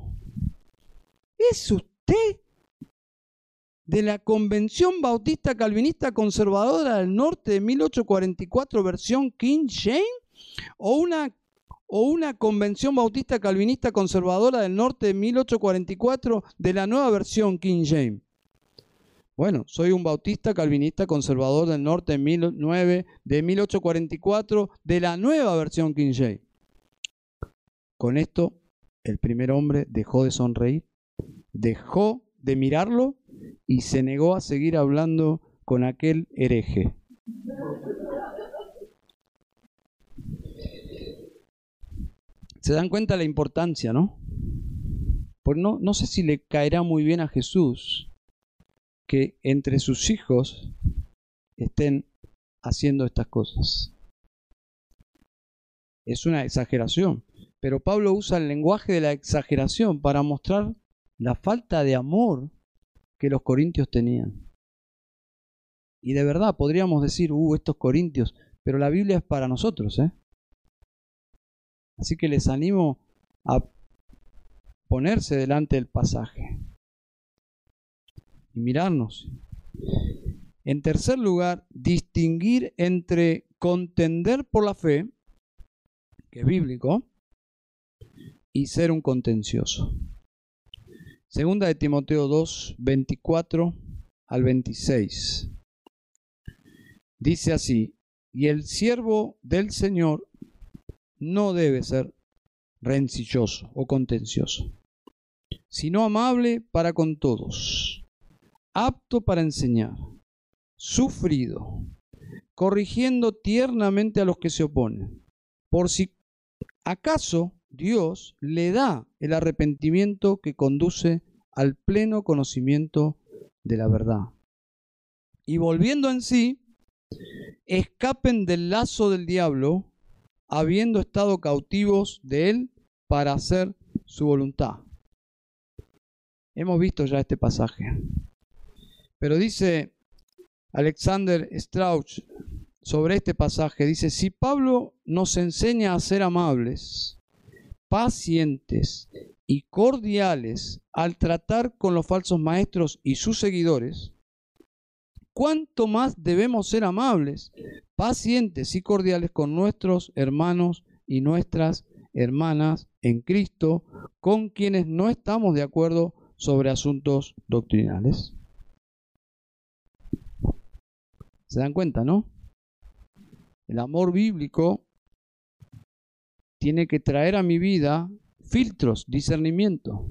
¿Es usted de la Convención Bautista Calvinista Conservadora del Norte de 1844, versión King James, o una, o una Convención Bautista Calvinista Conservadora del Norte de 1844 de la nueva versión King James. Bueno, soy un bautista calvinista conservador del norte de, 19, de 1844 de la nueva versión King James. Con esto, el primer hombre dejó de sonreír, dejó de mirarlo y se negó a seguir hablando con aquel hereje. Se dan cuenta la importancia, ¿no? Pues no, no sé si le caerá muy bien a Jesús que entre sus hijos estén haciendo estas cosas. Es una exageración, pero Pablo usa el lenguaje de la exageración para mostrar la falta de amor que los corintios tenían. Y de verdad podríamos decir, uh, estos corintios, pero la Biblia es para nosotros, ¿eh? Así que les animo a ponerse delante del pasaje y mirarnos. En tercer lugar, distinguir entre contender por la fe, que es bíblico, y ser un contencioso. Segunda de Timoteo 2, 24 al 26. Dice así, y el siervo del Señor no debe ser rencilloso o contencioso, sino amable para con todos, apto para enseñar, sufrido, corrigiendo tiernamente a los que se oponen, por si acaso Dios le da el arrepentimiento que conduce al pleno conocimiento de la verdad. Y volviendo en sí, escapen del lazo del diablo, habiendo estado cautivos de él para hacer su voluntad. Hemos visto ya este pasaje. Pero dice Alexander Strauch sobre este pasaje, dice, si Pablo nos enseña a ser amables, pacientes y cordiales al tratar con los falsos maestros y sus seguidores, cuánto más debemos ser amables, pacientes y cordiales con nuestros hermanos y nuestras hermanas en Cristo, con quienes no estamos de acuerdo sobre asuntos doctrinales. ¿Se dan cuenta, no? El amor bíblico tiene que traer a mi vida filtros, discernimiento.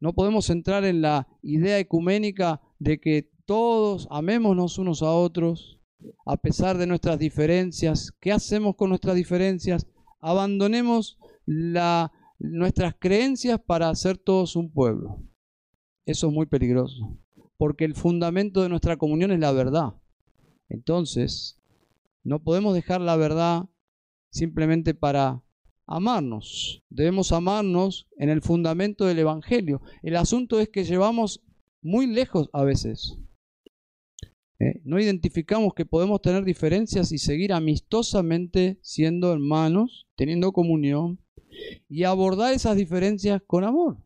No podemos entrar en la idea ecuménica de que todos amémonos unos a otros, a pesar de nuestras diferencias. ¿Qué hacemos con nuestras diferencias? Abandonemos nuestras creencias para hacer todos un pueblo. Eso es muy peligroso, porque el fundamento de nuestra comunión es la verdad. Entonces, no podemos dejar la verdad simplemente para amarnos. Debemos amarnos en el fundamento del Evangelio. El asunto es que llevamos muy lejos a veces ¿eh? no identificamos que podemos tener diferencias y seguir amistosamente siendo hermanos, teniendo comunión y abordar esas diferencias con amor.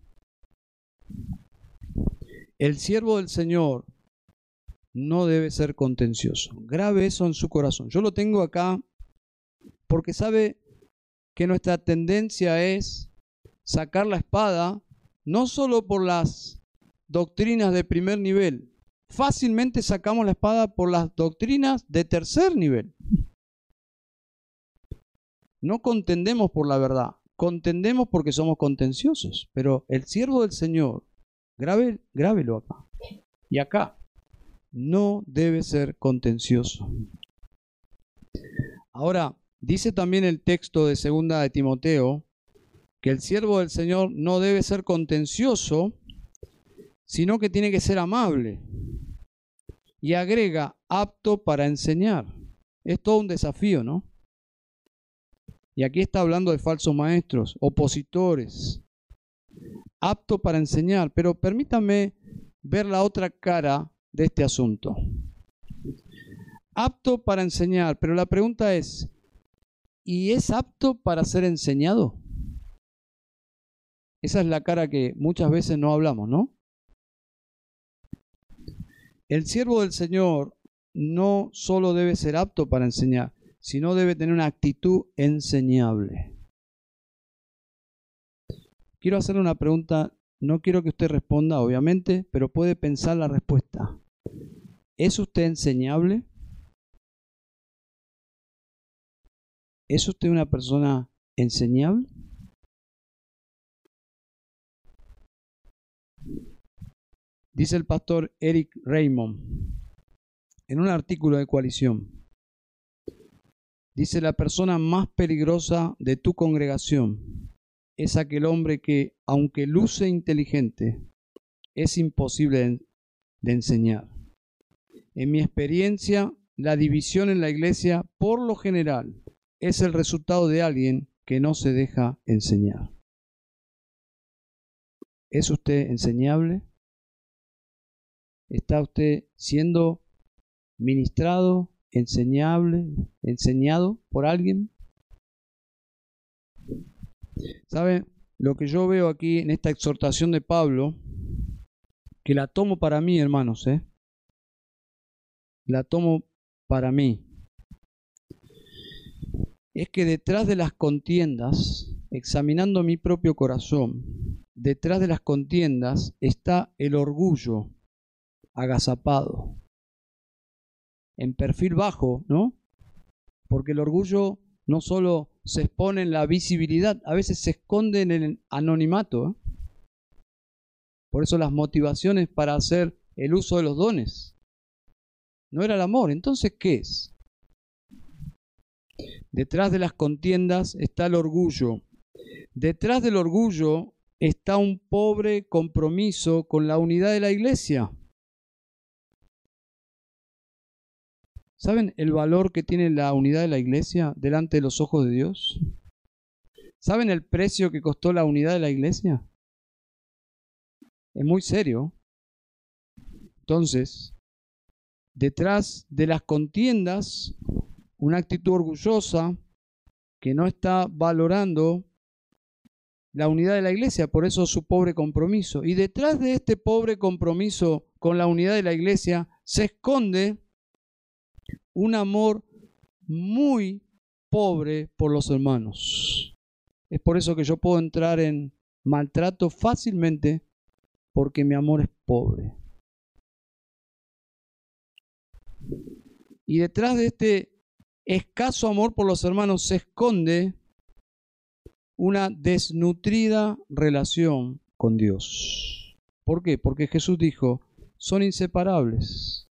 El siervo del Señor no debe ser contencioso. Grave eso en su corazón. Yo lo tengo acá porque sabe que nuestra tendencia es sacar la espada no solo por las doctrinas de primer nivel, fácilmente sacamos la espada por las doctrinas de tercer nivel. No contendemos por la verdad, contendemos porque somos contenciosos, pero el siervo del Señor, grave, grábelo acá y acá, no debe ser contencioso. Ahora, dice también el texto de segunda de Timoteo que el siervo del Señor no debe ser contencioso, sino que tiene que ser amable y agrega apto para enseñar. Es todo un desafío, ¿no? Y aquí está hablando de falsos maestros, opositores, apto para enseñar, pero permítame ver la otra cara de este asunto. Apto para enseñar, pero la pregunta es, ¿y es apto para ser enseñado? Esa es la cara que muchas veces no hablamos, ¿no? El siervo del Señor no solo debe ser apto para enseñar, sino debe tener una actitud enseñable. Quiero hacerle una pregunta, no quiero que usted responda, obviamente, pero puede pensar la respuesta. ¿Es usted enseñable? ¿Es usted una persona enseñable? Dice el pastor Eric Raymond en un artículo de coalición. Dice, la persona más peligrosa de tu congregación es aquel hombre que, aunque luce inteligente, es imposible de enseñar. En mi experiencia, la división en la iglesia, por lo general, es el resultado de alguien que no se deja enseñar. ¿Es usted enseñable? ¿Está usted siendo ministrado, enseñable, enseñado por alguien? ¿Sabe? Lo que yo veo aquí en esta exhortación de Pablo, que la tomo para mí, hermanos, ¿eh? La tomo para mí. Es que detrás de las contiendas, examinando mi propio corazón, detrás de las contiendas está el orgullo agazapado, en perfil bajo, ¿no? Porque el orgullo no solo se expone en la visibilidad, a veces se esconde en el anonimato. ¿eh? Por eso las motivaciones para hacer el uso de los dones. No era el amor. Entonces, ¿qué es? Detrás de las contiendas está el orgullo. Detrás del orgullo está un pobre compromiso con la unidad de la iglesia. ¿Saben el valor que tiene la unidad de la iglesia delante de los ojos de Dios? ¿Saben el precio que costó la unidad de la iglesia? Es muy serio. Entonces, detrás de las contiendas, una actitud orgullosa que no está valorando la unidad de la iglesia, por eso su pobre compromiso. Y detrás de este pobre compromiso con la unidad de la iglesia se esconde un amor muy pobre por los hermanos. Es por eso que yo puedo entrar en maltrato fácilmente porque mi amor es pobre. Y detrás de este escaso amor por los hermanos se esconde una desnutrida relación con Dios. ¿Por qué? Porque Jesús dijo, son inseparables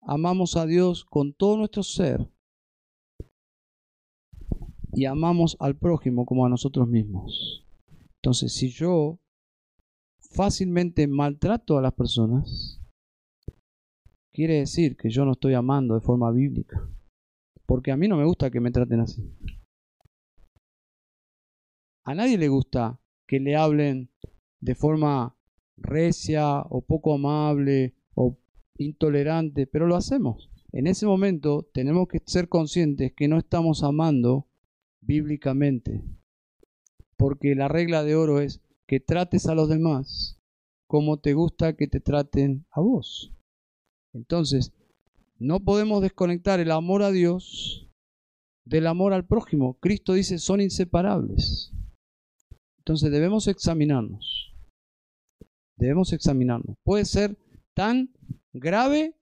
amamos a Dios con todo nuestro ser y amamos al prójimo como a nosotros mismos. Entonces, si yo fácilmente maltrato a las personas, quiere decir que yo no estoy amando de forma bíblica. Porque a mí no me gusta que me traten así. A nadie le gusta que le hablen de forma recia o poco amable o intolerante, pero lo hacemos. En ese momento tenemos que ser conscientes que no estamos amando bíblicamente. Porque la regla de oro es que trates a los demás como te gusta que te traten a vos. Entonces, no podemos desconectar el amor a Dios del amor al prójimo. Cristo dice son inseparables. Entonces debemos examinarnos. Debemos examinarnos. Puede ser tan grave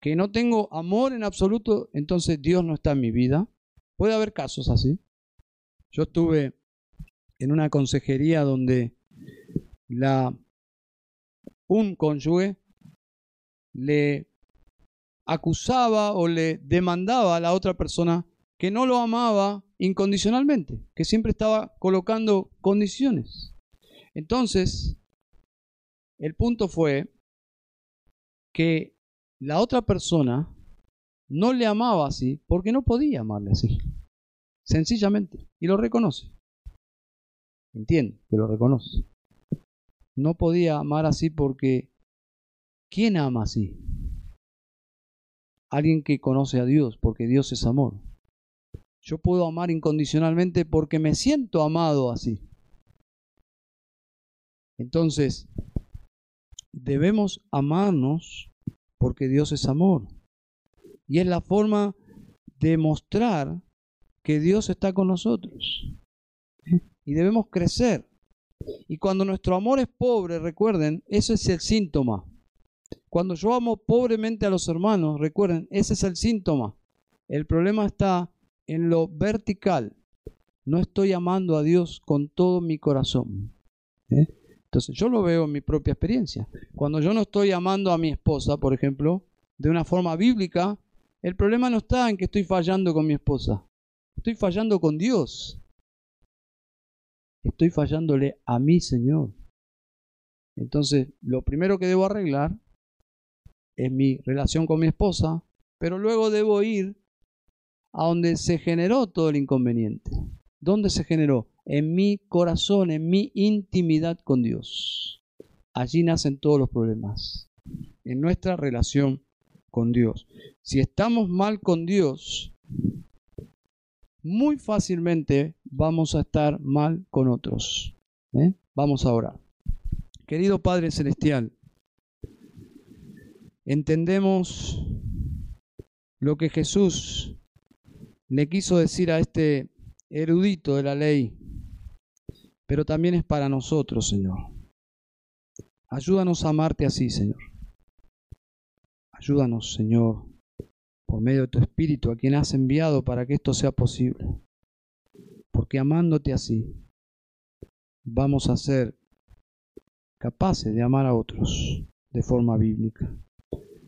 que no tengo amor en absoluto, entonces Dios no está en mi vida. Puede haber casos así. Yo estuve en una consejería donde la un cónyuge le acusaba o le demandaba a la otra persona que no lo amaba incondicionalmente, que siempre estaba colocando condiciones. Entonces, el punto fue que la otra persona no le amaba así porque no podía amarle así. Sencillamente. Y lo reconoce. Entiende que lo reconoce. No podía amar así porque ¿quién ama así? Alguien que conoce a Dios, porque Dios es amor. Yo puedo amar incondicionalmente porque me siento amado así. Entonces, debemos amarnos porque Dios es amor. Y es la forma de mostrar que Dios está con nosotros. Y debemos crecer. Y cuando nuestro amor es pobre, recuerden, ese es el síntoma. Cuando yo amo pobremente a los hermanos, recuerden, ese es el síntoma. El problema está en lo vertical. No estoy amando a Dios con todo mi corazón. ¿Eh? Entonces yo lo veo en mi propia experiencia. Cuando yo no estoy amando a mi esposa, por ejemplo, de una forma bíblica, el problema no está en que estoy fallando con mi esposa. Estoy fallando con Dios. Estoy fallándole a mi Señor. Entonces, lo primero que debo arreglar es mi relación con mi esposa, pero luego debo ir a donde se generó todo el inconveniente. ¿Dónde se generó? en mi corazón, en mi intimidad con Dios. Allí nacen todos los problemas, en nuestra relación con Dios. Si estamos mal con Dios, muy fácilmente vamos a estar mal con otros. ¿eh? Vamos a orar. Querido Padre Celestial, entendemos lo que Jesús le quiso decir a este erudito de la ley, pero también es para nosotros, Señor. Ayúdanos a amarte así, Señor. Ayúdanos, Señor, por medio de tu Espíritu, a quien has enviado para que esto sea posible. Porque amándote así, vamos a ser capaces de amar a otros de forma bíblica.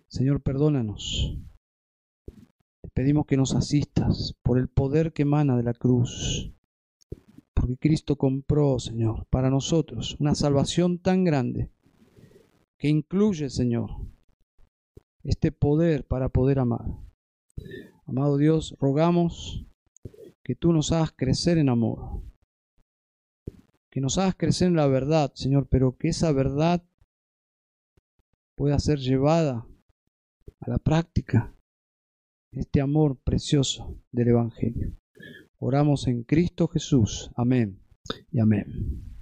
Señor, perdónanos. Te pedimos que nos asistas por el poder que emana de la cruz. Porque Cristo compró, Señor, para nosotros una salvación tan grande que incluye, Señor, este poder para poder amar. Amado Dios, rogamos que tú nos hagas crecer en amor, que nos hagas crecer en la verdad, Señor, pero que esa verdad pueda ser llevada a la práctica, este amor precioso del Evangelio. Oramos en Cristo Jesús. Amén y amén.